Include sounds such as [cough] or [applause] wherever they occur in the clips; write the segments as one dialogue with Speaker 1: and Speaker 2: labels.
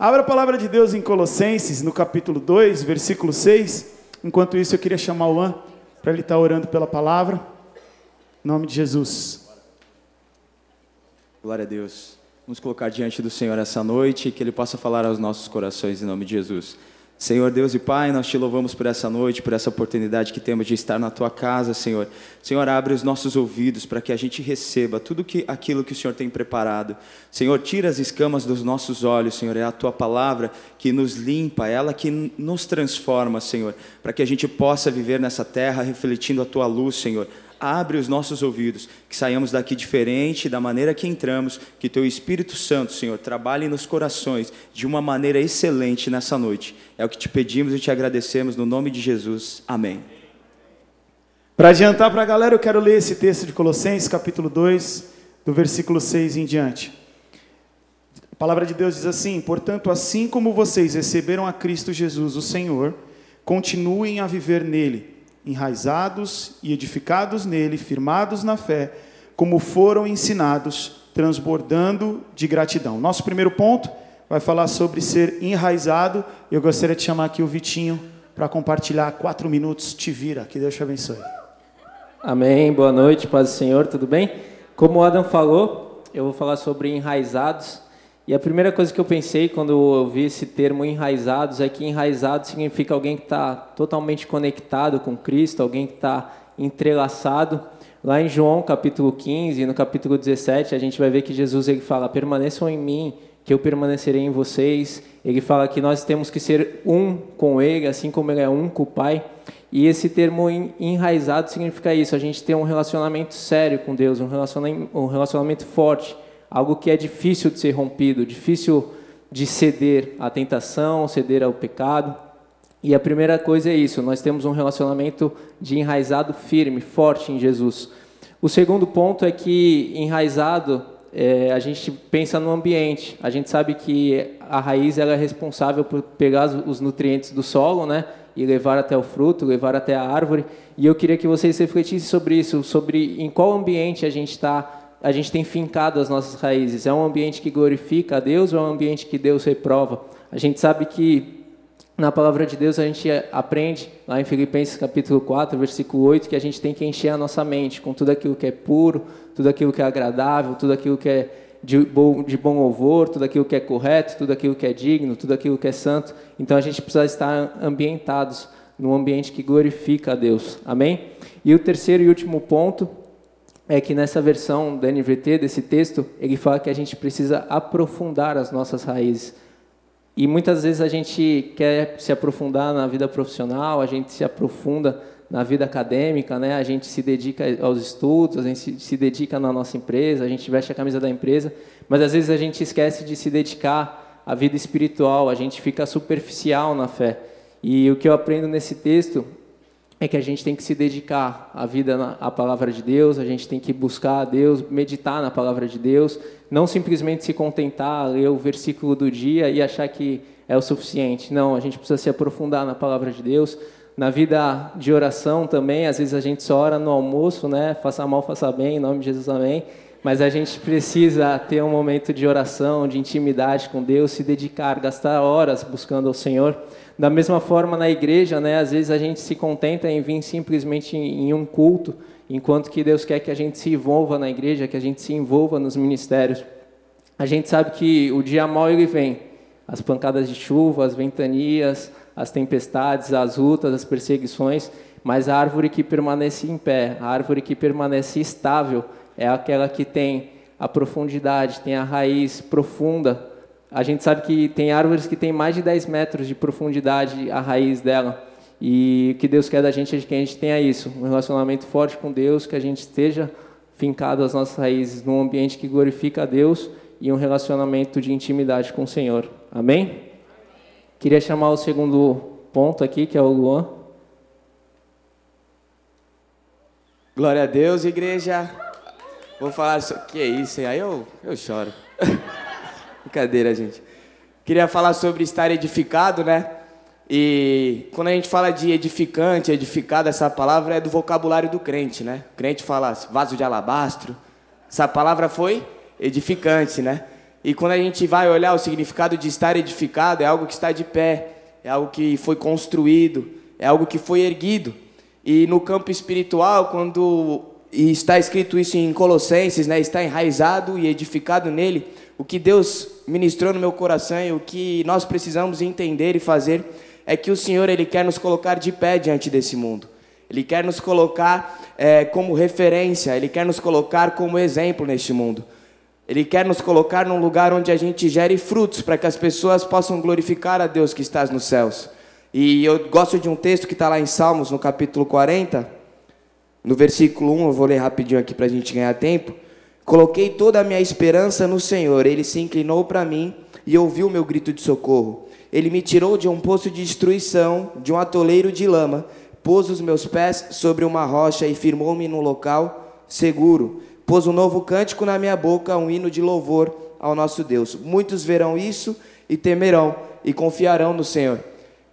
Speaker 1: Abra a palavra de Deus em Colossenses, no capítulo 2, versículo 6. Enquanto isso, eu queria chamar o An para ele estar orando pela palavra. Em nome de Jesus.
Speaker 2: Glória a Deus. Vamos colocar diante do Senhor essa noite, que Ele possa falar aos nossos corações em nome de Jesus. Senhor Deus e Pai, nós te louvamos por essa noite, por essa oportunidade que temos de estar na tua casa, Senhor. Senhor, abre os nossos ouvidos para que a gente receba tudo que, aquilo que o Senhor tem preparado. Senhor, tira as escamas dos nossos olhos, Senhor. É a tua palavra que nos limpa, é ela que nos transforma, Senhor, para que a gente possa viver nessa terra refletindo a tua luz, Senhor abre os nossos ouvidos, que saiamos daqui diferente da maneira que entramos, que teu Espírito Santo, Senhor, trabalhe nos corações de uma maneira excelente nessa noite. É o que te pedimos e te agradecemos no nome de Jesus. Amém.
Speaker 1: Para adiantar para a galera, eu quero ler esse texto de Colossenses, capítulo 2, do versículo 6 em diante. A palavra de Deus diz assim: Portanto, assim como vocês receberam a Cristo Jesus, o Senhor, continuem a viver nele enraizados e edificados nele, firmados na fé, como foram ensinados, transbordando de gratidão. Nosso primeiro ponto vai falar sobre ser enraizado. Eu gostaria de chamar aqui o Vitinho para compartilhar quatro minutos. Te vira, que Deus te abençoe.
Speaker 3: Amém, boa noite, paz do Senhor, tudo bem? Como o Adam falou, eu vou falar sobre enraizados. E a primeira coisa que eu pensei quando eu vi esse termo enraizados é que enraizado significa alguém que está totalmente conectado com Cristo, alguém que está entrelaçado. Lá em João capítulo 15, no capítulo 17, a gente vai ver que Jesus ele fala: permaneçam em mim, que eu permanecerei em vocês. Ele fala que nós temos que ser um com Ele, assim como Ele é um com o Pai. E esse termo enraizado significa isso: a gente ter um relacionamento sério com Deus, um relacionamento, um relacionamento forte algo que é difícil de ser rompido, difícil de ceder à tentação, ceder ao pecado. E a primeira coisa é isso: nós temos um relacionamento de enraizado firme, forte em Jesus. O segundo ponto é que enraizado, é, a gente pensa no ambiente. A gente sabe que a raiz ela é responsável por pegar os nutrientes do solo, né? E levar até o fruto, levar até a árvore. E eu queria que vocês refletissem sobre isso, sobre em qual ambiente a gente está a gente tem fincado as nossas raízes? É um ambiente que glorifica a Deus ou é um ambiente que Deus reprova? A gente sabe que na palavra de Deus a gente aprende, lá em Filipenses capítulo 4, versículo 8, que a gente tem que encher a nossa mente com tudo aquilo que é puro, tudo aquilo que é agradável, tudo aquilo que é de bom, de bom louvor, tudo aquilo que é correto, tudo aquilo que é digno, tudo aquilo que é santo. Então a gente precisa estar ambientados num ambiente que glorifica a Deus. Amém? E o terceiro e último ponto é que nessa versão da NVT, desse texto, ele fala que a gente precisa aprofundar as nossas raízes. E muitas vezes a gente quer se aprofundar na vida profissional, a gente se aprofunda na vida acadêmica, né? a gente se dedica aos estudos, a gente se dedica na nossa empresa, a gente veste a camisa da empresa, mas às vezes a gente esquece de se dedicar à vida espiritual, a gente fica superficial na fé. E o que eu aprendo nesse texto é que a gente tem que se dedicar à vida à palavra de Deus, a gente tem que buscar a Deus, meditar na palavra de Deus, não simplesmente se contentar, ler o versículo do dia e achar que é o suficiente. Não, a gente precisa se aprofundar na palavra de Deus. Na vida de oração também, às vezes a gente só ora no almoço, né? Faça mal, faça bem, em nome de Jesus, amém. Mas a gente precisa ter um momento de oração, de intimidade com Deus, se dedicar, gastar horas buscando ao Senhor. Da mesma forma, na igreja, né, às vezes a gente se contenta em vir simplesmente em um culto, enquanto que Deus quer que a gente se envolva na igreja, que a gente se envolva nos ministérios. A gente sabe que o dia mau ele vem, as pancadas de chuva, as ventanias, as tempestades, as lutas, as perseguições, mas a árvore que permanece em pé, a árvore que permanece estável, é aquela que tem a profundidade, tem a raiz profunda a gente sabe que tem árvores que têm mais de 10 metros de profundidade a raiz dela. E o que Deus quer da gente é que a gente tenha isso, um relacionamento forte com Deus, que a gente esteja fincado as nossas raízes num ambiente que glorifica a Deus e um relacionamento de intimidade com o Senhor. Amém? Queria chamar o segundo ponto aqui, que é o Luan.
Speaker 4: Glória a Deus, igreja. Vou falar isso. Que é isso? Aí eu, eu choro. [laughs] Brincadeira, gente. Queria falar sobre estar edificado, né? E quando a gente fala de edificante, edificado, essa palavra é do vocabulário do crente, né? O crente fala vaso de alabastro. Essa palavra foi edificante, né? E quando a gente vai olhar o significado de estar edificado, é algo que está de pé, é algo que foi construído, é algo que foi erguido. E no campo espiritual, quando está escrito isso em Colossenses, né, está enraizado e edificado nele, o que Deus ministrou no meu coração e o que nós precisamos entender e fazer é que o Senhor ele quer nos colocar de pé diante desse mundo. Ele quer nos colocar é, como referência, Ele quer nos colocar como exemplo neste mundo. Ele quer nos colocar num lugar onde a gente gere frutos para que as pessoas possam glorificar a Deus que está nos céus. E eu gosto de um texto que está lá em Salmos, no capítulo 40, no versículo 1, eu vou ler rapidinho aqui para a gente ganhar tempo. Coloquei toda a minha esperança no Senhor, Ele se inclinou para mim e ouviu meu grito de socorro. Ele me tirou de um poço de destruição, de um atoleiro de lama pôs os meus pés sobre uma rocha e firmou-me num local seguro. Pôs um novo cântico na minha boca, um hino de louvor ao nosso Deus. Muitos verão isso e temerão e confiarão no Senhor.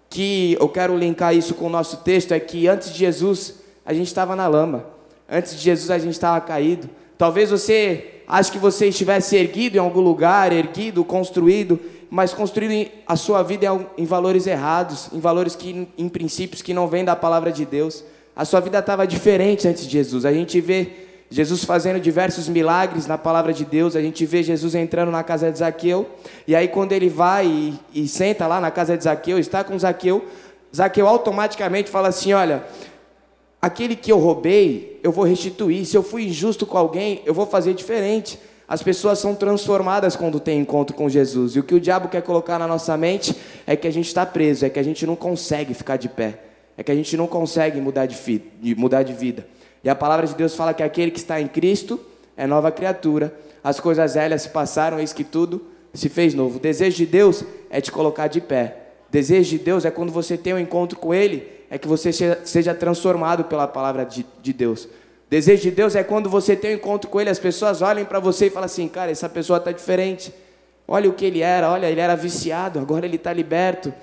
Speaker 4: Que eu quero linkar isso com o nosso texto é que antes de Jesus a gente estava na lama. Antes de Jesus a gente estava caído. Talvez você ache que você estivesse erguido em algum lugar, erguido, construído, mas construído a sua vida em, valores errados, em valores que, em princípios que não vêm da palavra de Deus. A sua vida estava diferente antes de Jesus. A gente vê Jesus fazendo diversos milagres na palavra de Deus. A gente vê Jesus entrando na casa de Zaqueu. E aí, quando ele vai e, e senta lá na casa de Zaqueu, está com Zaqueu, Zaqueu automaticamente fala assim: Olha, aquele que eu roubei, eu vou restituir. Se eu fui injusto com alguém, eu vou fazer diferente. As pessoas são transformadas quando tem encontro com Jesus. E o que o diabo quer colocar na nossa mente é que a gente está preso, é que a gente não consegue ficar de pé, é que a gente não consegue mudar de, de, mudar de vida. E a palavra de Deus fala que aquele que está em Cristo é nova criatura. As coisas velhas se passaram, eis que tudo se fez novo. O desejo de Deus é te colocar de pé. O desejo de Deus é quando você tem um encontro com Ele, é que você seja transformado pela palavra de, de Deus. Desejo de Deus é quando você tem um encontro com Ele, as pessoas olhem para você e falam assim: cara, essa pessoa está diferente. Olha o que ele era, olha, ele era viciado, agora ele está liberto.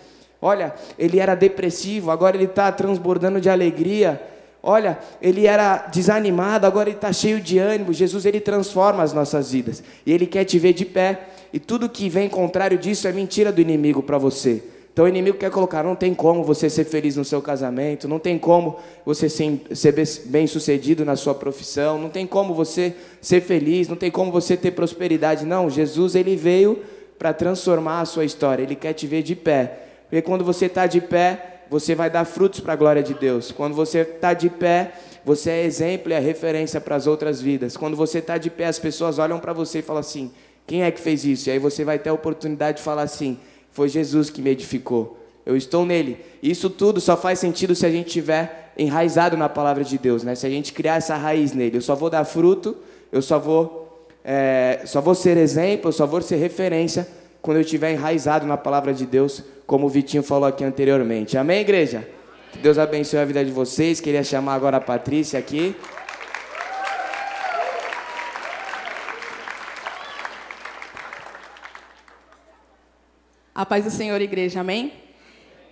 Speaker 4: Olha, ele era depressivo, agora ele está transbordando de alegria. Olha, ele era desanimado, agora ele está cheio de ânimo. Jesus, ele transforma as nossas vidas. E ele quer te ver de pé. E tudo que vem contrário disso é mentira do inimigo para você. Então o inimigo quer colocar, não tem como você ser feliz no seu casamento, não tem como você ser, bem sucedido na sua profissão, não tem como você ser feliz, não tem como você ter prosperidade. Não, Jesus ele veio para transformar a sua história, ele quer te ver de pé. Porque quando você está de pé, você vai dar frutos para a glória de Deus. Quando você está de pé, você é exemplo e é referência para as outras vidas. Quando você está de pé, as pessoas olham para você e falam assim: quem é que fez isso? E aí você vai ter a oportunidade de falar assim foi Jesus que me edificou. Eu estou nele. Isso tudo só faz sentido se a gente estiver enraizado na palavra de Deus, né? Se a gente criar essa raiz nele. Eu só vou dar fruto, eu só vou, é, só vou ser exemplo, eu só vou ser referência quando eu estiver enraizado na palavra de Deus, como o Vitinho falou aqui anteriormente. Amém, igreja? Que Deus abençoe a vida de vocês. Queria chamar agora a Patrícia aqui.
Speaker 5: A paz do Senhor, igreja, amém?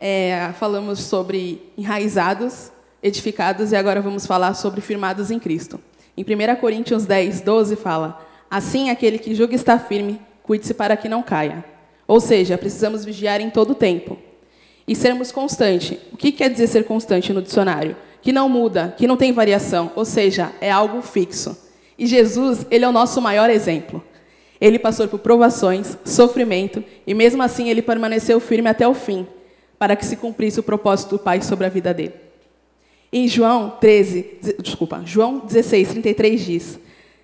Speaker 5: É, falamos sobre enraizados, edificados, e agora vamos falar sobre firmados em Cristo. Em 1 Coríntios 10, 12 fala: Assim, aquele que julga estar firme, cuide-se para que não caia. Ou seja, precisamos vigiar em todo o tempo. E sermos constante. O que quer dizer ser constante no dicionário? Que não muda, que não tem variação, ou seja, é algo fixo. E Jesus, ele é o nosso maior exemplo. Ele passou por provações, sofrimento, e mesmo assim ele permaneceu firme até o fim, para que se cumprisse o propósito do Pai sobre a vida dele. Em João 13, desculpa, João 16, 33 diz: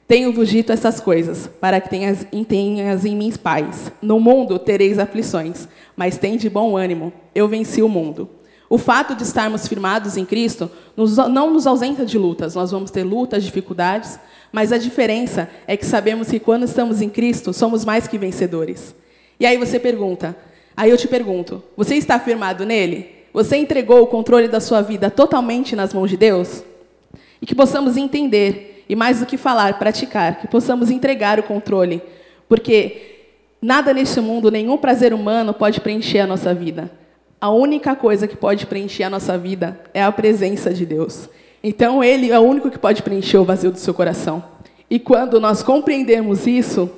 Speaker 5: Tenho-vos dito essas coisas, para que tenhas, tenhas em mim paz. No mundo tereis aflições, mas tem de bom ânimo. Eu venci o mundo. O fato de estarmos firmados em Cristo não nos ausenta de lutas. Nós vamos ter lutas, dificuldades, mas a diferença é que sabemos que quando estamos em Cristo, somos mais que vencedores. E aí você pergunta, aí eu te pergunto, você está firmado nele? Você entregou o controle da sua vida totalmente nas mãos de Deus? E que possamos entender, e mais do que falar, praticar, que possamos entregar o controle, porque nada neste mundo, nenhum prazer humano pode preencher a nossa vida. A única coisa que pode preencher a nossa vida é a presença de Deus. Então, Ele é o único que pode preencher o vazio do seu coração. E quando nós compreendemos isso,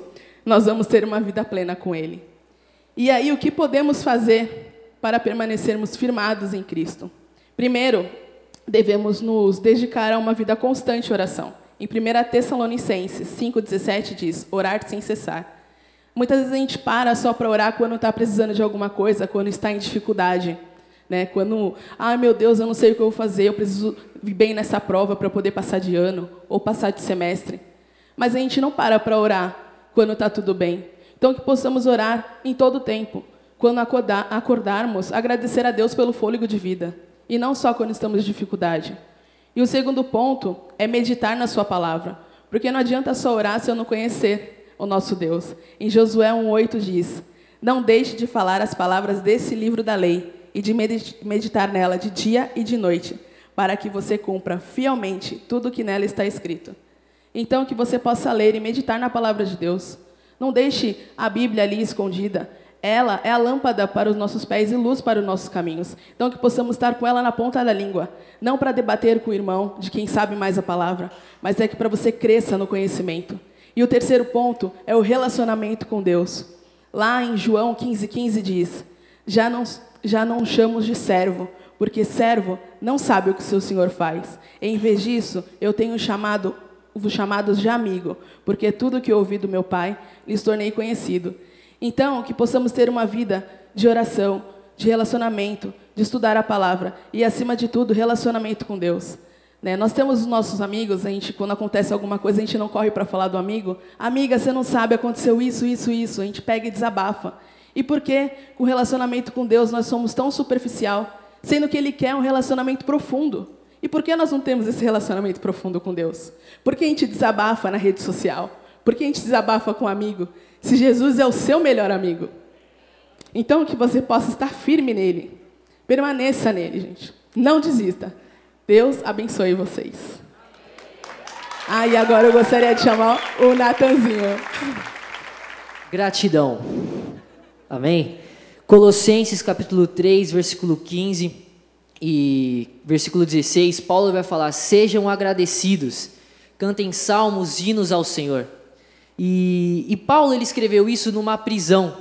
Speaker 5: nós vamos ter uma vida plena com Ele. E aí, o que podemos fazer para permanecermos firmados em Cristo? Primeiro, devemos nos dedicar a uma vida constante de oração. Em 1 Tessalonicenses 5,17 diz: orar sem cessar. Muitas vezes a gente para só para orar quando está precisando de alguma coisa, quando está em dificuldade. Né? Quando, ai ah, meu Deus, eu não sei o que eu vou fazer, eu preciso vir bem nessa prova para poder passar de ano ou passar de semestre. Mas a gente não para para orar quando está tudo bem. Então, que possamos orar em todo o tempo. Quando acordar, acordarmos, agradecer a Deus pelo fôlego de vida. E não só quando estamos em dificuldade. E o segundo ponto é meditar na Sua palavra. Porque não adianta só orar se eu não conhecer o nosso Deus. Em Josué 1,8 diz: Não deixe de falar as palavras desse livro da lei e de meditar nela de dia e de noite, para que você cumpra fielmente tudo o que nela está escrito. Então, que você possa ler e meditar na palavra de Deus. Não deixe a Bíblia ali escondida. Ela é a lâmpada para os nossos pés e luz para os nossos caminhos. Então, que possamos estar com ela na ponta da língua. Não para debater com o irmão de quem sabe mais a palavra, mas é que para você cresça no conhecimento. E o terceiro ponto é o relacionamento com Deus. Lá em João 15,15 15 diz: já não, já não chamo de servo, porque servo não sabe o que seu senhor faz. Em vez disso, eu tenho chamado os chamados de amigo, porque tudo que ouvi do meu pai lhes tornei conhecido. Então, que possamos ter uma vida de oração, de relacionamento, de estudar a palavra e, acima de tudo, relacionamento com Deus. Né? Nós temos os nossos amigos, a gente, quando acontece alguma coisa, a gente não corre para falar do amigo. Amiga, você não sabe, aconteceu isso, isso, isso. A gente pega e desabafa. E por que, o relacionamento com Deus, nós somos tão superficial, sendo que Ele quer um relacionamento profundo? E por que nós não temos esse relacionamento profundo com Deus? Por que a gente desabafa na rede social? Por que a gente desabafa com um amigo? Se Jesus é o seu melhor amigo. Então, que você possa estar firme nele. Permaneça nele, gente. Não desista. Deus abençoe vocês. Ah, e agora eu gostaria de chamar o Natanzinho.
Speaker 6: Gratidão. Amém? Colossenses capítulo 3, versículo 15 e versículo 16, Paulo vai falar: Sejam agradecidos, cantem salmos, hinos ao Senhor. E, e Paulo ele escreveu isso numa prisão.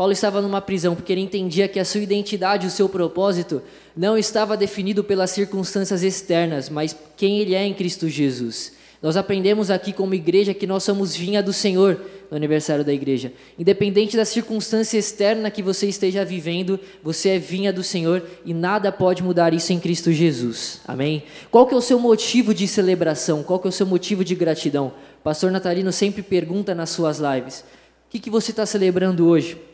Speaker 6: Paulo estava numa prisão porque ele entendia que a sua identidade, o seu propósito, não estava definido pelas circunstâncias externas, mas quem ele é em Cristo Jesus. Nós aprendemos aqui como igreja que nós somos vinha do Senhor no aniversário da igreja. Independente da circunstância externa que você esteja vivendo, você é vinha do Senhor e nada pode mudar isso em Cristo Jesus. Amém? Qual que é o seu motivo de celebração? Qual que é o seu motivo de gratidão? Pastor Natalino sempre pergunta nas suas lives: o que, que você está celebrando hoje?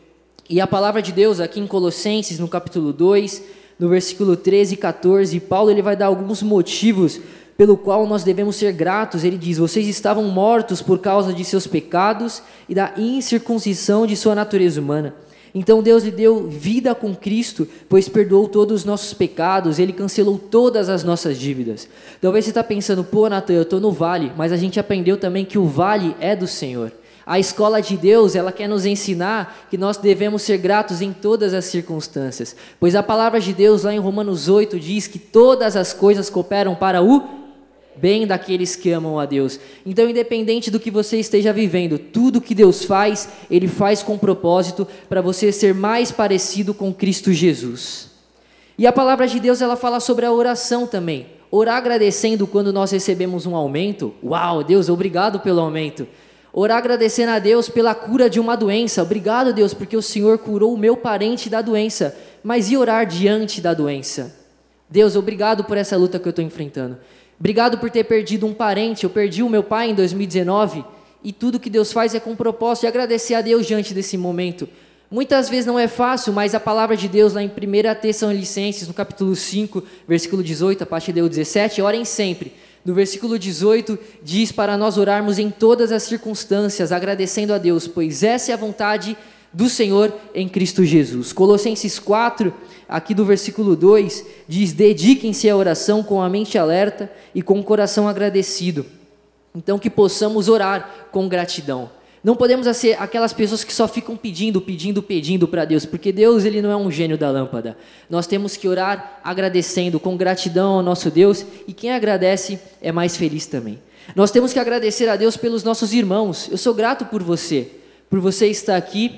Speaker 6: E a palavra de Deus aqui em Colossenses, no capítulo 2, no versículo 13 e 14, Paulo ele vai dar alguns motivos pelo qual nós devemos ser gratos. Ele diz: Vocês estavam mortos por causa de seus pecados e da incircuncisão de sua natureza humana. Então Deus lhe deu vida com Cristo, pois perdoou todos os nossos pecados, Ele cancelou todas as nossas dívidas. Talvez você está pensando, pô, Natan, eu estou no vale, mas a gente aprendeu também que o vale é do Senhor. A escola de Deus, ela quer nos ensinar que nós devemos ser gratos em todas as circunstâncias, pois a palavra de Deus lá em Romanos 8 diz que todas as coisas cooperam para o bem daqueles que amam a Deus. Então, independente do que você esteja vivendo, tudo que Deus faz, Ele faz com propósito para você ser mais parecido com Cristo Jesus. E a palavra de Deus ela fala sobre a oração também. Orar agradecendo quando nós recebemos um aumento. Uau, Deus, obrigado pelo aumento. Orar agradecendo a Deus pela cura de uma doença. Obrigado, Deus, porque o Senhor curou o meu parente da doença. Mas e orar diante da doença? Deus, obrigado por essa luta que eu estou enfrentando. Obrigado por ter perdido um parente. Eu perdi o meu pai em 2019 e tudo que Deus faz é com propósito de agradecer a Deus diante desse momento. Muitas vezes não é fácil, mas a palavra de Deus lá em 1 Tessalonicenses, no capítulo 5, versículo 18, a partir do 17, orem sempre. No versículo 18 diz para nós orarmos em todas as circunstâncias, agradecendo a Deus, pois essa é a vontade do Senhor em Cristo Jesus. Colossenses 4, aqui do versículo 2, diz: Dediquem-se à oração com a mente alerta e com o coração agradecido. Então, que possamos orar com gratidão. Não podemos ser aquelas pessoas que só ficam pedindo, pedindo, pedindo para Deus, porque Deus ele não é um gênio da lâmpada. Nós temos que orar agradecendo, com gratidão ao nosso Deus, e quem agradece é mais feliz também. Nós temos que agradecer a Deus pelos nossos irmãos. Eu sou grato por você por você estar aqui,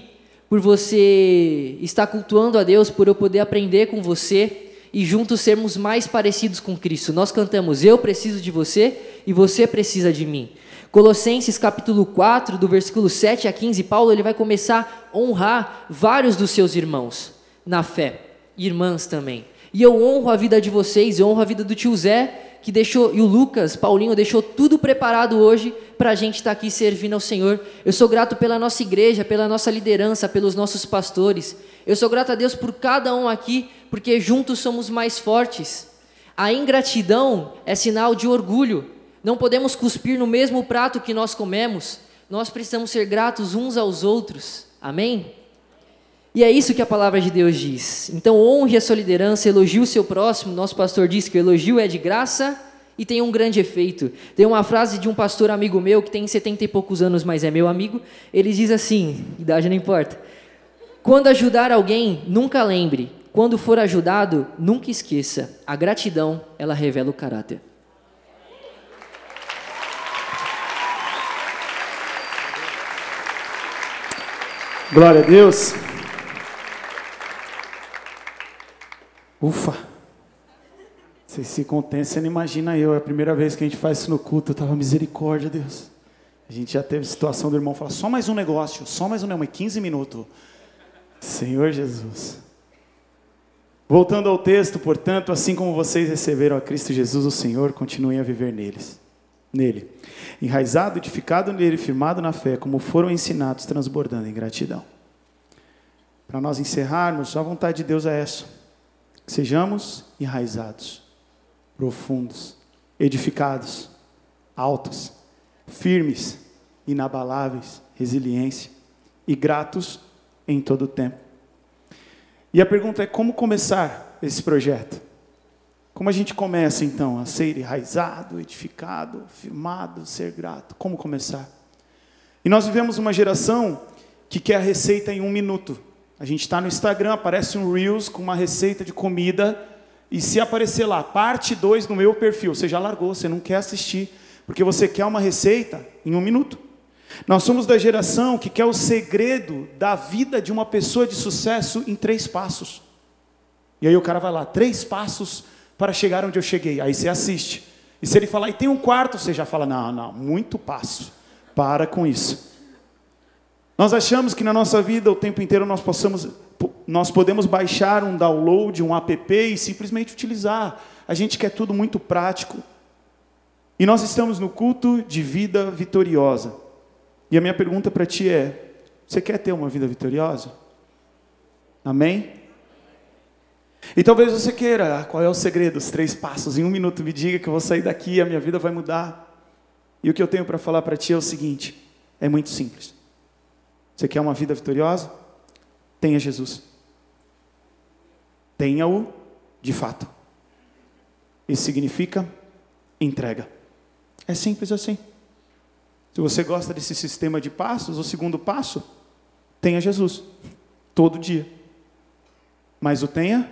Speaker 6: por você estar cultuando a Deus, por eu poder aprender com você e juntos sermos mais parecidos com Cristo. Nós cantamos: Eu preciso de você e você precisa de mim. Colossenses capítulo 4, do versículo 7 a 15, Paulo ele vai começar a honrar vários dos seus irmãos na fé, irmãs também. E eu honro a vida de vocês, eu honro a vida do tio Zé, que deixou, e o Lucas, Paulinho, deixou tudo preparado hoje para a gente estar tá aqui servindo ao Senhor. Eu sou grato pela nossa igreja, pela nossa liderança, pelos nossos pastores. Eu sou grato a Deus por cada um aqui, porque juntos somos mais fortes. A ingratidão é sinal de orgulho. Não podemos cuspir no mesmo prato que nós comemos. Nós precisamos ser gratos uns aos outros. Amém? E é isso que a palavra de Deus diz. Então honre a sua liderança, elogie o seu próximo. Nosso pastor diz que o elogio é de graça e tem um grande efeito. Tem uma frase de um pastor amigo meu que tem 70 e poucos anos, mas é meu amigo. Ele diz assim: idade não importa. Quando ajudar alguém, nunca lembre. Quando for ajudado, nunca esqueça. A gratidão, ela revela o caráter.
Speaker 1: Glória a Deus. Ufa! Vocês se contêm, você não imagina eu. É a primeira vez que a gente faz isso no culto. Eu tava misericórdia, Deus. A gente já teve situação do irmão falar: só mais um negócio, só mais um negócio, 15 minutos. Senhor Jesus. Voltando ao texto, portanto, assim como vocês receberam a Cristo Jesus, o Senhor, continuem a viver neles. Nele. Enraizado, edificado nele, firmado na fé, como foram ensinados, transbordando em gratidão. Para nós encerrarmos, a vontade de Deus é essa Sejamos enraizados, profundos, edificados, altos, firmes, inabaláveis, resiliência e gratos em todo o tempo. E a pergunta é como começar esse projeto? Como a gente começa então a ser enraizado, edificado, firmado, ser grato? Como começar? E nós vivemos uma geração que quer a receita em um minuto. A gente está no Instagram, aparece um Reels com uma receita de comida, e se aparecer lá, parte 2 no meu perfil, você já largou, você não quer assistir, porque você quer uma receita em um minuto. Nós somos da geração que quer o segredo da vida de uma pessoa de sucesso em três passos. E aí o cara vai lá, três passos para chegar onde eu cheguei. Aí você assiste. E se ele falar, e tem um quarto, você já fala, não, não, muito passo. Para com isso. Nós achamos que na nossa vida o tempo inteiro nós possamos nós podemos baixar um download, um app e simplesmente utilizar. A gente quer tudo muito prático. E nós estamos no culto de vida vitoriosa. E a minha pergunta para ti é: você quer ter uma vida vitoriosa? Amém? E talvez você queira, qual é o segredo? Os três passos. Em um minuto me diga que eu vou sair daqui e a minha vida vai mudar. E o que eu tenho para falar para ti é o seguinte: é muito simples. Você quer uma vida vitoriosa? Tenha Jesus. Tenha-o de fato. Isso significa entrega. É simples assim. Se você gosta desse sistema de passos, o segundo passo, tenha Jesus. Todo dia. Mas o tenha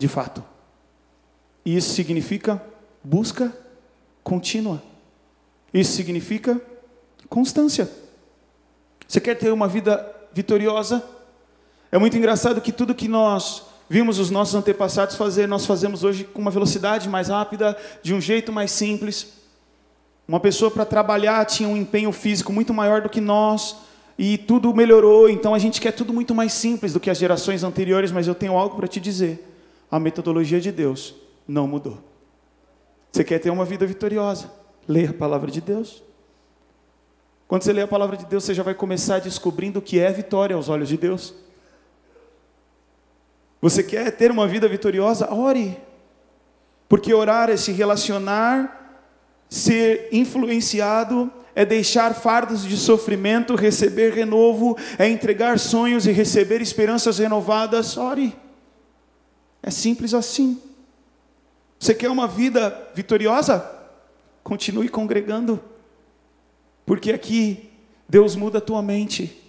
Speaker 1: de fato. Isso significa busca contínua. Isso significa constância. Você quer ter uma vida vitoriosa? É muito engraçado que tudo que nós vimos os nossos antepassados fazer, nós fazemos hoje com uma velocidade mais rápida, de um jeito mais simples. Uma pessoa para trabalhar tinha um empenho físico muito maior do que nós, e tudo melhorou, então a gente quer tudo muito mais simples do que as gerações anteriores, mas eu tenho algo para te dizer. A metodologia de Deus não mudou. Você quer ter uma vida vitoriosa? Leia a palavra de Deus. Quando você lê a palavra de Deus, você já vai começar descobrindo o que é vitória aos olhos de Deus. Você quer ter uma vida vitoriosa? Ore. Porque orar é se relacionar, ser influenciado, é deixar fardos de sofrimento, receber renovo, é entregar sonhos e receber esperanças renovadas. Ore. É simples assim. Você quer uma vida vitoriosa? Continue congregando. Porque aqui Deus muda a tua mente.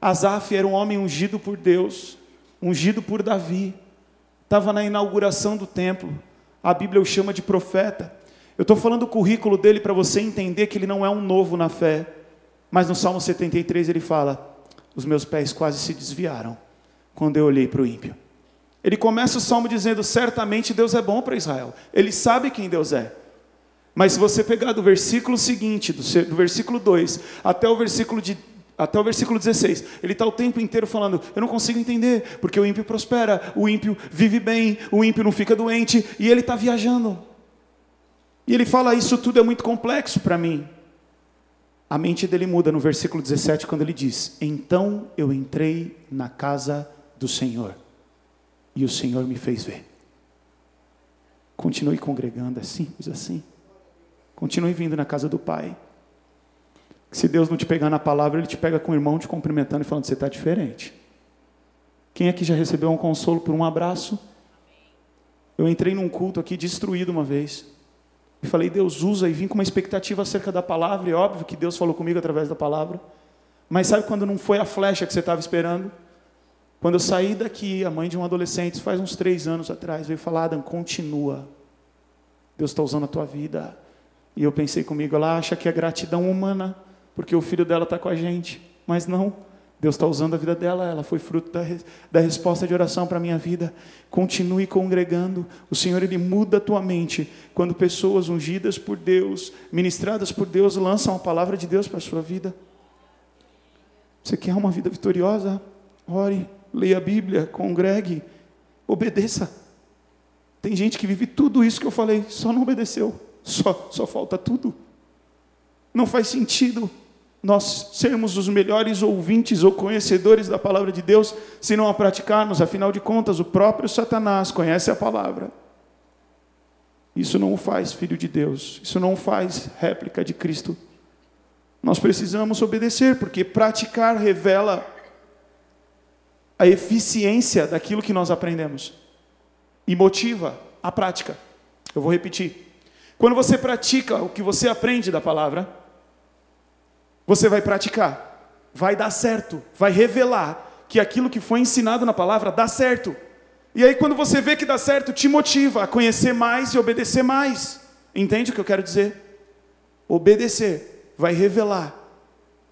Speaker 1: Asaf era um homem ungido por Deus, ungido por Davi. Estava na inauguração do templo. A Bíblia o chama de profeta. Eu estou falando o currículo dele para você entender que ele não é um novo na fé, Mas no Salmo 73 ele fala: Os meus pés quase se desviaram quando eu olhei para o ímpio. Ele começa o salmo dizendo: Certamente Deus é bom para Israel. Ele sabe quem Deus é. Mas se você pegar do versículo seguinte, do, versículo 2 até o versículo de até o versículo 16, ele está o tempo inteiro falando: Eu não consigo entender, porque o ímpio prospera, o ímpio vive bem, o ímpio não fica doente, e ele está viajando. E ele fala: Isso tudo é muito complexo para mim. A mente dele muda no versículo 17, quando ele diz: Então eu entrei na casa do Senhor, e o Senhor me fez ver. Continue congregando, é simples assim. Continue vindo na casa do Pai. Se Deus não te pegar na palavra, Ele te pega com o irmão te cumprimentando e falando: Você está diferente. Quem aqui já recebeu um consolo por um abraço? Eu entrei num culto aqui destruído uma vez. E falei, Deus usa, e vim com uma expectativa acerca da palavra, e é óbvio que Deus falou comigo através da palavra. Mas sabe quando não foi a flecha que você estava esperando? Quando eu saí daqui, a mãe de um adolescente, faz uns três anos atrás, veio falar, Adam, continua. Deus está usando a tua vida. E eu pensei comigo, ela acha que é gratidão humana, porque o filho dela está com a gente. Mas não, Deus está usando a vida dela, ela foi fruto da, da resposta de oração para a minha vida. Continue congregando, o Senhor Ele muda a tua mente quando pessoas ungidas por Deus, ministradas por Deus, lançam a palavra de Deus para a sua vida. Você quer uma vida vitoriosa? Ore, leia a Bíblia, congregue, obedeça. Tem gente que vive tudo isso que eu falei, só não obedeceu. Só, só falta tudo. Não faz sentido nós sermos os melhores ouvintes ou conhecedores da palavra de Deus se não a praticarmos, afinal de contas, o próprio Satanás conhece a palavra. Isso não o faz filho de Deus, isso não o faz réplica de Cristo. Nós precisamos obedecer, porque praticar revela a eficiência daquilo que nós aprendemos e motiva a prática. Eu vou repetir. Quando você pratica o que você aprende da palavra, você vai praticar, vai dar certo, vai revelar que aquilo que foi ensinado na palavra dá certo. E aí, quando você vê que dá certo, te motiva a conhecer mais e obedecer mais. Entende o que eu quero dizer? Obedecer vai revelar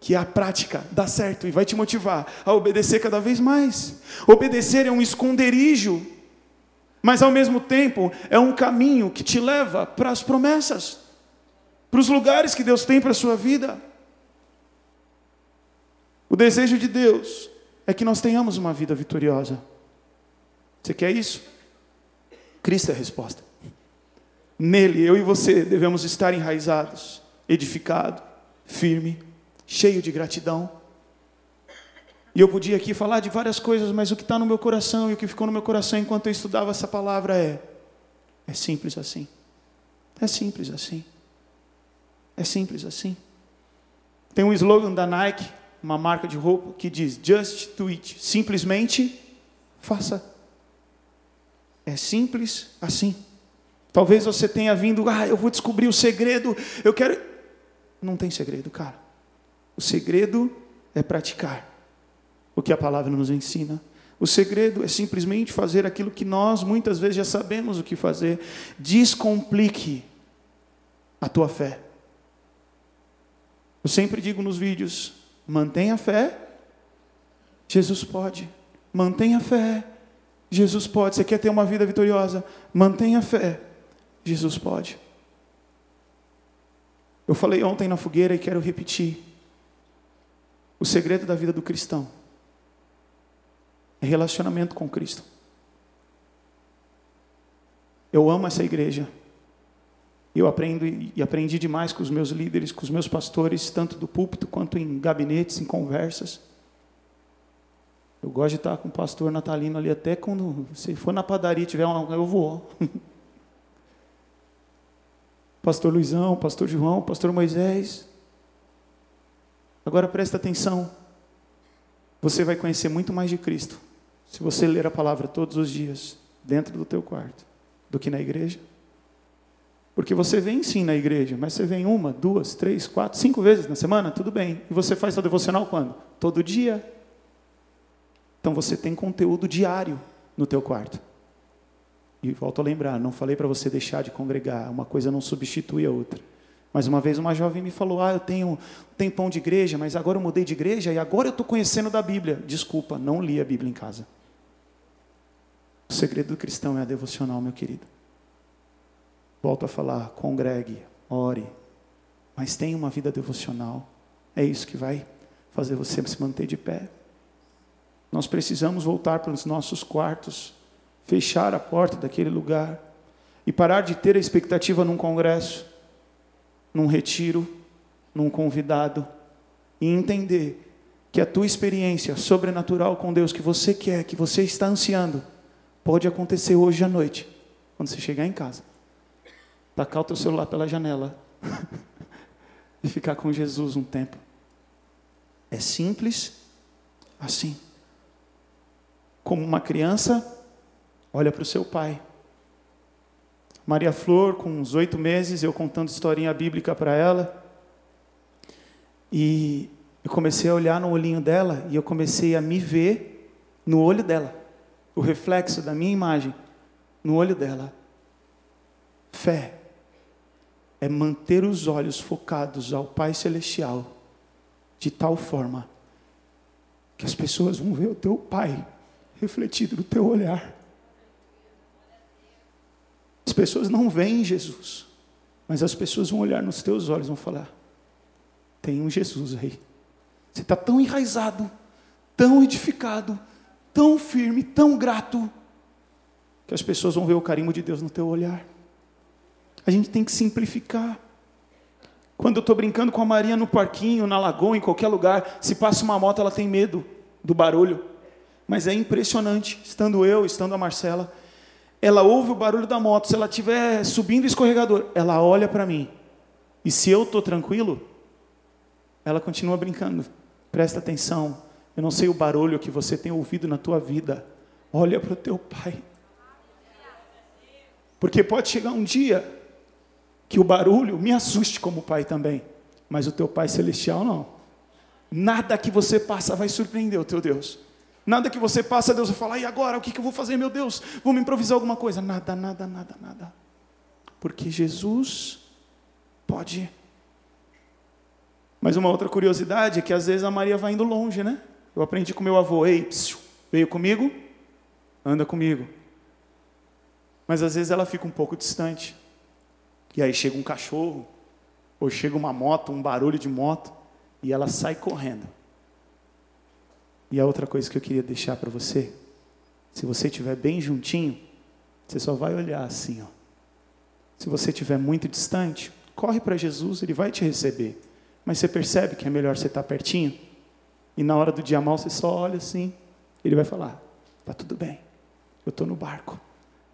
Speaker 1: que a prática dá certo e vai te motivar a obedecer cada vez mais. Obedecer é um esconderijo mas ao mesmo tempo é um caminho que te leva para as promessas, para os lugares que Deus tem para a sua vida. O desejo de Deus é que nós tenhamos uma vida vitoriosa. Você quer isso? Cristo é a resposta. Nele, eu e você devemos estar enraizados, edificado, firme, cheio de gratidão e eu podia aqui falar de várias coisas, mas o que está no meu coração e o que ficou no meu coração enquanto eu estudava essa palavra é: é simples assim. É simples assim. É simples assim. Tem um slogan da Nike, uma marca de roupa, que diz: Just do it. Simplesmente faça. É simples assim. Talvez você tenha vindo, ah, eu vou descobrir o segredo, eu quero. Não tem segredo, cara. O segredo é praticar o que a palavra nos ensina. O segredo é simplesmente fazer aquilo que nós muitas vezes já sabemos o que fazer. Descomplique a tua fé. Eu sempre digo nos vídeos: mantenha a fé, Jesus pode. Mantenha a fé, Jesus pode. Você quer ter uma vida vitoriosa? Mantenha a fé, Jesus pode. Eu falei ontem na fogueira e quero repetir. O segredo da vida do cristão é relacionamento com Cristo. Eu amo essa igreja. Eu aprendo e aprendi demais com os meus líderes, com os meus pastores, tanto do púlpito quanto em gabinetes, em conversas. Eu gosto de estar com o pastor Natalino ali, até quando se for na padaria tiver uma, eu vou. [laughs] pastor Luizão, pastor João, pastor Moisés. Agora presta atenção. Você vai conhecer muito mais de Cristo se você ler a palavra todos os dias, dentro do teu quarto, do que na igreja. Porque você vem sim na igreja, mas você vem uma, duas, três, quatro, cinco vezes na semana, tudo bem. E você faz seu devocional quando? Todo dia. Então você tem conteúdo diário no teu quarto. E volto a lembrar, não falei para você deixar de congregar, uma coisa não substitui a outra. Mas uma vez uma jovem me falou: Ah, eu tenho tempão de igreja, mas agora eu mudei de igreja e agora eu estou conhecendo da Bíblia. Desculpa, não li a Bíblia em casa. O segredo do cristão é a devocional, meu querido. Volto a falar: congregue, ore, mas tenha uma vida devocional. É isso que vai fazer você se manter de pé. Nós precisamos voltar para os nossos quartos, fechar a porta daquele lugar e parar de ter a expectativa num congresso, num retiro, num convidado e entender que a tua experiência sobrenatural com Deus que você quer, que você está ansiando, pode acontecer hoje à noite, quando você chegar em casa. Tacar o teu celular pela janela [laughs] e ficar com Jesus um tempo. É simples assim. Como uma criança olha para o seu pai. Maria Flor, com uns oito meses, eu contando historinha bíblica para ela. E eu comecei a olhar no olhinho dela e eu comecei a me ver no olho dela. O reflexo da minha imagem no olho dela. Fé é manter os olhos focados ao Pai Celestial de tal forma que as pessoas vão ver o teu Pai refletido no teu olhar. As pessoas não veem Jesus, mas as pessoas vão olhar nos teus olhos e vão falar: tem um Jesus aí. Você está tão enraizado, tão edificado, tão firme, tão grato, que as pessoas vão ver o carinho de Deus no teu olhar. A gente tem que simplificar. Quando eu estou brincando com a Maria no parquinho, na lagoa, em qualquer lugar, se passa uma moto, ela tem medo do barulho. Mas é impressionante, estando eu, estando a Marcela, ela ouve o barulho da moto, se ela estiver subindo o escorregador, ela olha para mim. E se eu estou tranquilo, ela continua brincando. Presta atenção, eu não sei o barulho que você tem ouvido na tua vida. Olha para o teu pai. Porque pode chegar um dia que o barulho me assuste como pai também, mas o teu pai celestial não. Nada que você passa vai surpreender o teu Deus. Nada que você passa, Deus vai falar, e agora? O que, que eu vou fazer, meu Deus? Vou me improvisar alguma coisa? Nada, nada, nada, nada. Porque Jesus pode. Mas uma outra curiosidade é que às vezes a Maria vai indo longe, né? Eu aprendi com meu avô, ei, psiu, veio comigo? Anda comigo. Mas às vezes ela fica um pouco distante. E aí chega um cachorro, ou chega uma moto, um barulho de moto, e ela sai correndo. E a outra coisa que eu queria deixar para você, se você estiver bem juntinho, você só vai olhar assim, ó. Se você estiver muito distante, corre para Jesus, ele vai te receber. Mas você percebe que é melhor você estar pertinho? E na hora do dia mal você só olha assim, ele vai falar: "Tá tudo bem. Eu estou no barco.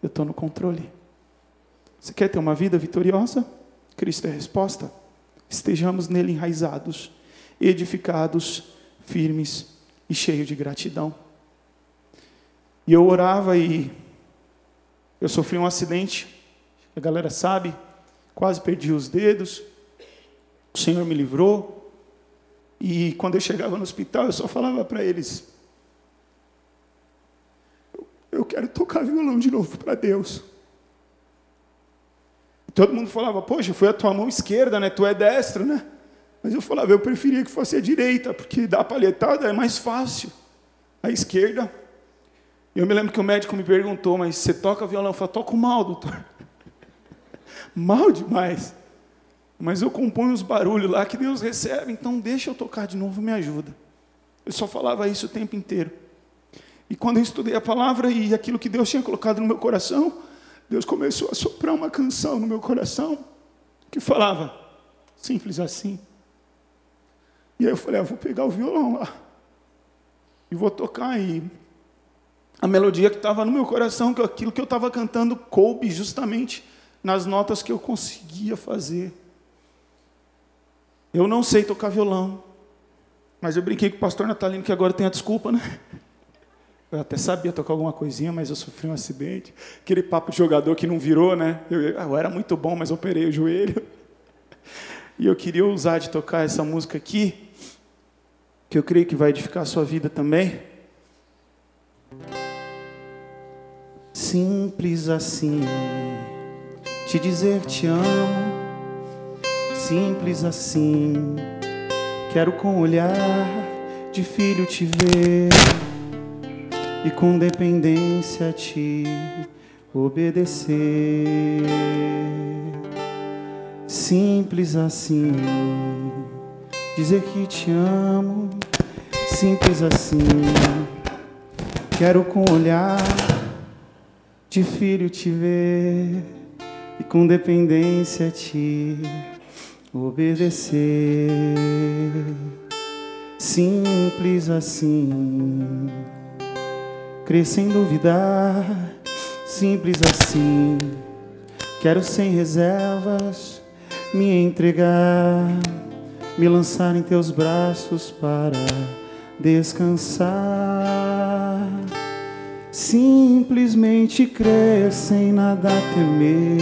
Speaker 1: Eu estou no controle." Você quer ter uma vida vitoriosa? Cristo é a resposta. Estejamos nele enraizados, edificados, firmes e cheio de gratidão. E eu orava e eu sofri um acidente, a galera sabe, quase perdi os dedos. O Senhor me livrou. E quando eu chegava no hospital, eu só falava para eles: Eu quero tocar violão de novo para Deus. Todo mundo falava: Poxa, foi a tua mão esquerda, né? Tu é destro, né? Mas eu falava, eu preferia que fosse a direita, porque dar palhetada é mais fácil. A esquerda. Eu me lembro que o médico me perguntou, mas você toca violão? Eu falei, toco mal, doutor. [laughs] mal demais. Mas eu componho os barulhos lá que Deus recebe, então deixa eu tocar de novo, me ajuda. Eu só falava isso o tempo inteiro. E quando eu estudei a palavra e aquilo que Deus tinha colocado no meu coração, Deus começou a soprar uma canção no meu coração que falava, simples assim. E aí eu falei, ah, vou pegar o violão lá e vou tocar. E a melodia que estava no meu coração, que aquilo que eu estava cantando, coube justamente nas notas que eu conseguia fazer. Eu não sei tocar violão, mas eu brinquei com o pastor Natalino que agora tem a desculpa, né? [laughs] Eu até sabia tocar alguma coisinha, mas eu sofri um acidente. Aquele papo de jogador que não virou, né? Eu, eu era muito bom, mas operei o joelho. E eu queria usar de tocar essa música aqui, que eu creio que vai edificar a sua vida também. Simples assim, te dizer te amo. simples assim. Quero com olhar de filho te ver e com dependência te obedecer. Simples assim, dizer que te amo. Simples assim, quero com olhar de filho te ver e com dependência te obedecer. Simples assim, crer sem duvidar. Simples assim, quero sem reservas me entregar, me lançar em teus braços para descansar. Simplesmente crer sem nada temer.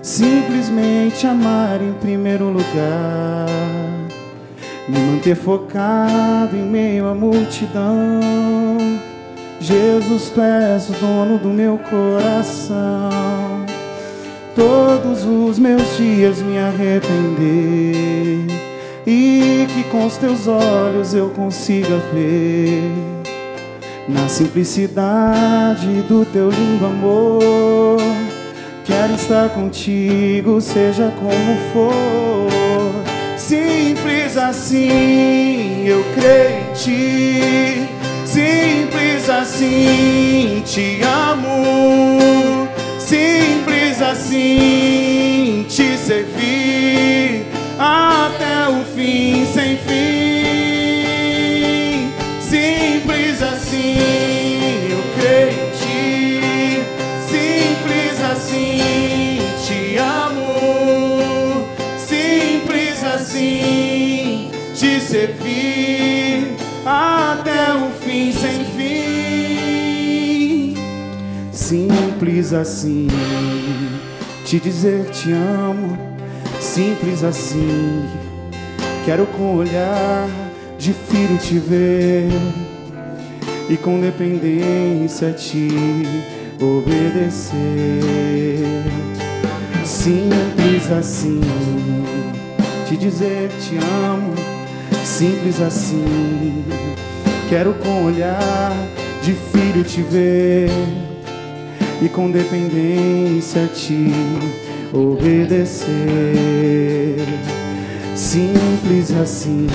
Speaker 1: Simplesmente amar em primeiro lugar. Me manter focado em meio à multidão. Jesus, tu és o dono do meu coração. Todos os meus dias me arrepender. E que com os teus olhos eu consiga ver na simplicidade do teu lindo amor. Quero estar contigo, seja como for. Simples assim, eu creio em ti. Simples assim, te amo. Simples assim, te servir até o fim sem fim. Simples assim, eu creio em ti. Simples assim, te amo. Simples assim, te servir até o fim sem fim. Simples assim, te dizer te amo. Simples assim, quero com olhar de filho te ver e com dependência te obedecer. Simples assim, te dizer te amo. Simples assim, quero com olhar de filho te ver e com dependência te obedecer. Simples assim,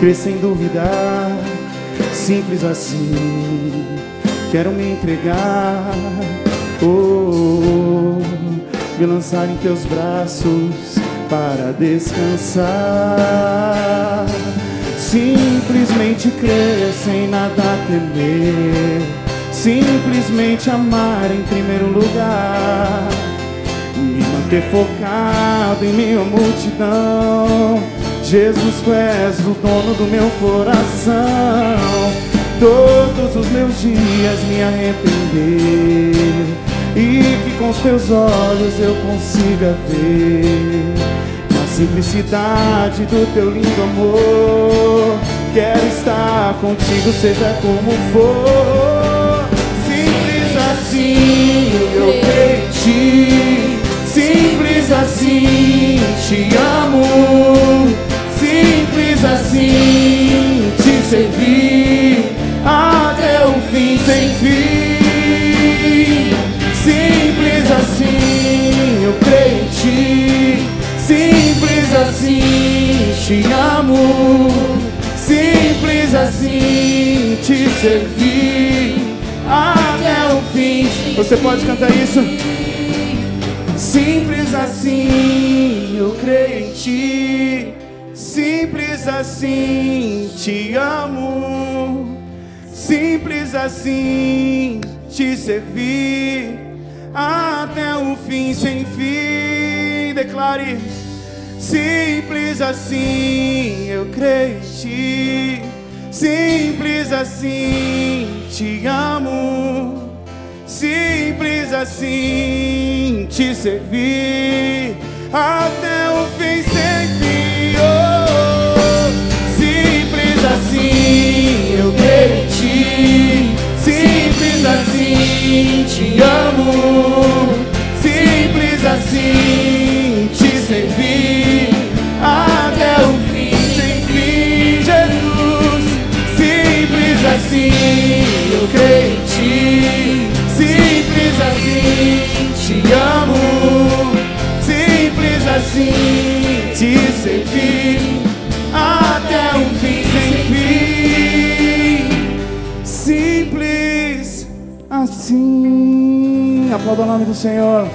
Speaker 1: crer sem duvidar. Simples assim, quero me entregar. Oh, me lançar em teus braços para descansar. Simplesmente crer sem nada temer. Simplesmente amar em primeiro lugar. Me manter focado em à multidão. Jesus, tu és o dono do meu coração. Todos os meus dias me arrepender. E que com os teus olhos eu consiga ver simplicidade do teu lindo amor. Quero estar contigo, seja como for. Assim, eu creio em ti. Simples assim, te amo. Simples assim, te servir até o fim sem fim. Simples assim, eu creio em ti. Simples assim, te amo. Simples assim, te servir. Você pode cantar isso? Simples assim, eu creio em ti. Simples assim, te amo. Simples assim, te servir até o fim sem fim. Declare. Simples assim, eu creio em ti. Simples assim, te amo. Simples assim, te servir até o fim sem fim. Oh, simples assim, eu creio te servir até o fim sem fim. Simples assim. Aplauda o nome do Senhor.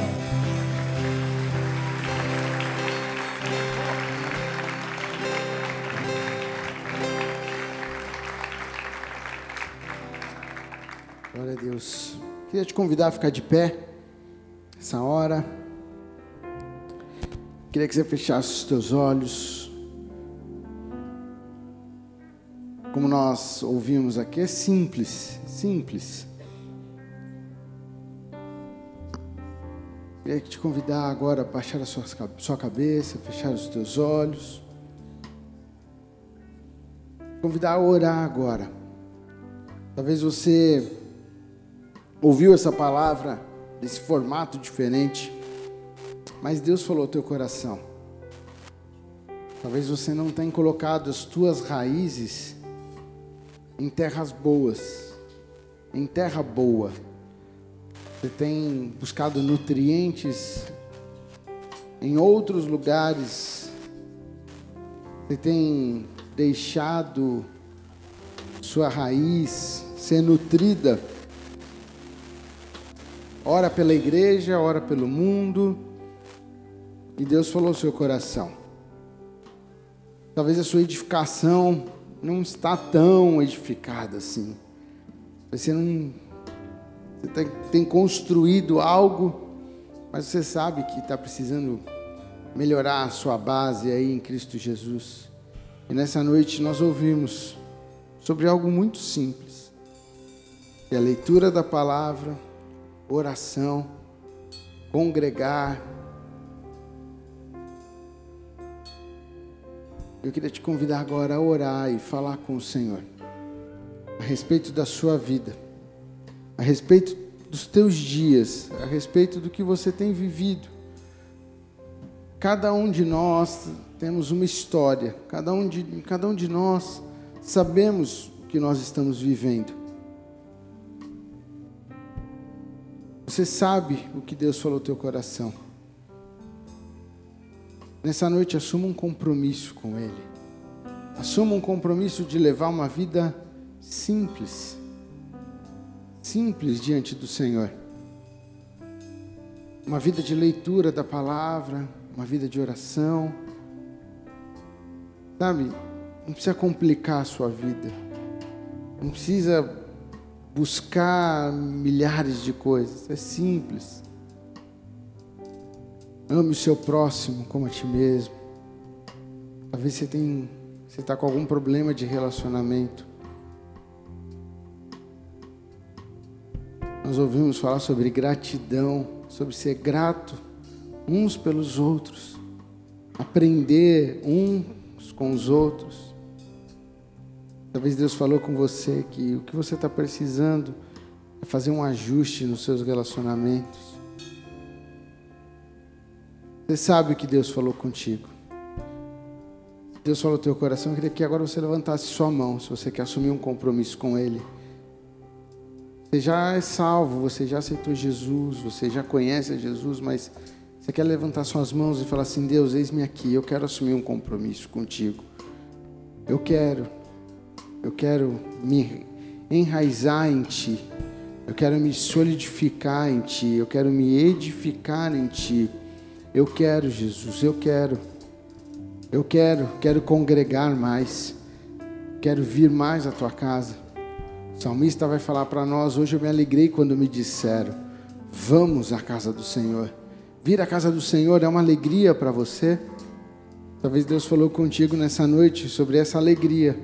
Speaker 7: Glória a Deus. Queria te convidar a ficar de pé essa hora. Queria que você fechasse os teus olhos. Como nós ouvimos aqui, é simples, simples. Queria te convidar agora a baixar a sua, cabeça, fechar os teus olhos. Convidar a orar agora. Talvez você ouviu essa palavra desse formato diferente, mas Deus falou ao teu coração. Talvez você não tenha colocado as tuas raízes em terras boas, em terra boa. Você tem buscado nutrientes em outros lugares. Você tem deixado sua raiz ser nutrida ora pela igreja, ora pelo mundo. E Deus falou ao seu coração. Talvez a sua edificação não está tão edificada assim. Você não você tem, tem construído algo, mas você sabe que está precisando melhorar a sua base aí em Cristo Jesus. E nessa noite nós ouvimos sobre algo muito simples. Que é a leitura da palavra, oração, congregar. Eu queria te convidar agora a orar e falar com o Senhor a respeito da sua vida, a respeito dos teus dias, a respeito do que você tem vivido. Cada um de nós temos uma história, cada um de, cada um de nós sabemos o que nós estamos vivendo. Você sabe o que Deus falou no teu coração. Nessa noite, assuma um compromisso com Ele. Assuma um compromisso de levar uma vida simples. Simples diante do Senhor. Uma vida de leitura da palavra, uma vida de oração. Sabe, não precisa complicar a sua vida. Não precisa buscar milhares de coisas. É simples. Ame o seu próximo como a ti mesmo. Talvez você tem, você está com algum problema de relacionamento. Nós ouvimos falar sobre gratidão, sobre ser grato uns pelos outros, aprender uns com os outros. Talvez Deus falou com você que o que você está precisando é fazer um ajuste nos seus relacionamentos. Você sabe o que Deus falou contigo. Deus falou no teu coração, eu queria que agora você levantasse sua mão, se você quer assumir um compromisso com Ele. Você já é salvo, você já aceitou Jesus, você já conhece Jesus, mas você quer levantar suas mãos e falar assim: Deus, eis-me aqui, eu quero assumir um compromisso contigo. Eu quero. Eu quero me enraizar em Ti. Eu quero me solidificar em Ti. Eu quero me edificar em Ti. Eu quero, Jesus, eu quero. Eu quero, quero congregar mais. Quero vir mais à Tua casa. O salmista vai falar para nós: hoje eu me alegrei quando me disseram: Vamos à casa do Senhor. Vir à casa do Senhor é uma alegria para você. Talvez Deus falou contigo nessa noite sobre essa alegria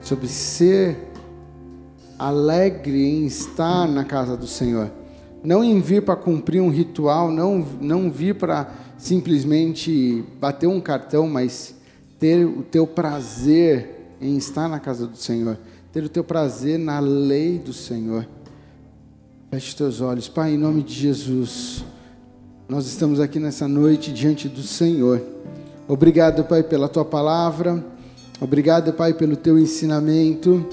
Speaker 7: sobre ser alegre em estar na casa do Senhor. Não em vir para cumprir um ritual, não, não vir para simplesmente bater um cartão, mas ter o teu prazer em estar na casa do Senhor, ter o teu prazer na lei do Senhor. Feche teus olhos, Pai, em nome de Jesus. Nós estamos aqui nessa noite diante do Senhor. Obrigado, Pai, pela tua palavra. Obrigado, Pai, pelo teu ensinamento.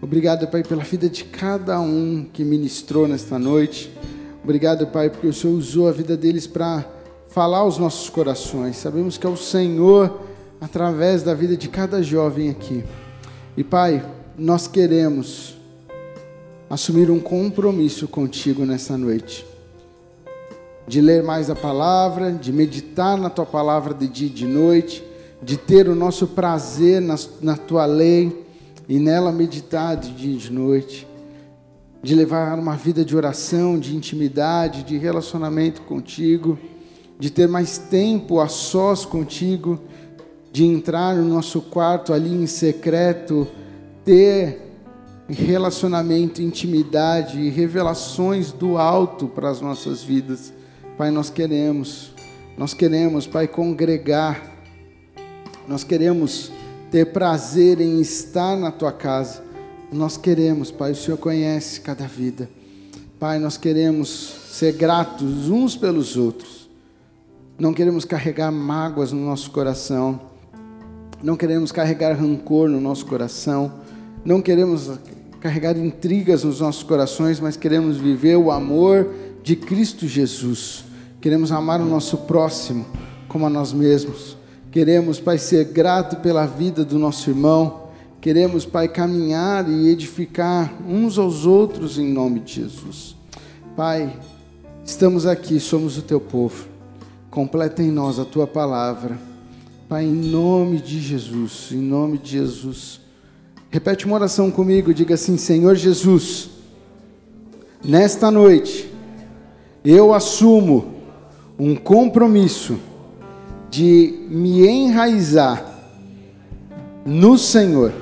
Speaker 7: Obrigado, Pai, pela vida de cada um que ministrou nesta noite. Obrigado, Pai, porque o Senhor usou a vida deles para falar aos nossos corações. Sabemos que é o Senhor, através da vida de cada jovem aqui. E Pai, nós queremos assumir um compromisso contigo nessa noite. De ler mais a palavra, de meditar na tua palavra de dia e de noite, de ter o nosso prazer na, na tua lei e nela meditar de dia e de noite, de levar uma vida de oração, de intimidade, de relacionamento contigo, de ter mais tempo a sós contigo, de entrar no nosso quarto ali em secreto, ter relacionamento, intimidade e revelações do alto para as nossas vidas. Pai, nós queremos, nós queremos, Pai, congregar, nós queremos ter prazer em estar na tua casa. Nós queremos, Pai, o Senhor conhece cada vida. Pai, nós queremos ser gratos uns pelos outros. Não queremos carregar mágoas no nosso coração. Não queremos carregar rancor no nosso coração. Não queremos carregar intrigas nos nossos corações, mas queremos viver o amor de Cristo Jesus. Queremos amar o nosso próximo como a nós mesmos. Queremos, Pai, ser grato pela vida do nosso irmão. Queremos, Pai, caminhar e edificar uns aos outros em nome de Jesus. Pai, estamos aqui, somos o teu povo. Completa em nós a tua palavra. Pai, em nome de Jesus, em nome de Jesus. Repete uma oração comigo, diga assim: Senhor Jesus, nesta noite eu assumo um compromisso de me enraizar no Senhor,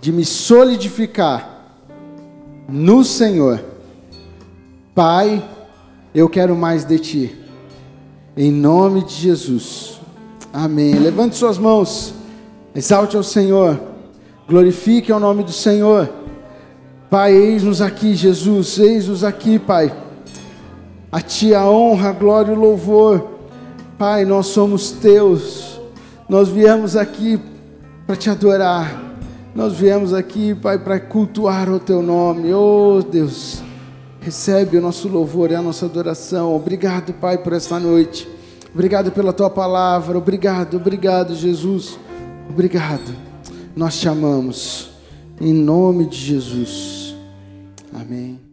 Speaker 7: de me solidificar no Senhor. Pai, eu quero mais de Ti. Em nome de Jesus. Amém. Levante suas mãos. Exalte ao Senhor. Glorifique o nome do Senhor. Pai, eis-nos aqui, Jesus, eis-nos aqui, Pai. A Ti a honra, a glória e o louvor. Pai, nós somos Teus. Nós viemos aqui para Te adorar. Nós viemos aqui, Pai, para cultuar o Teu nome. Oh, Deus, recebe o nosso louvor e a nossa adoração. Obrigado, Pai, por esta noite. Obrigado pela Tua palavra. Obrigado, obrigado, Jesus. Obrigado nós te amamos. Em nome de Jesus. Amém.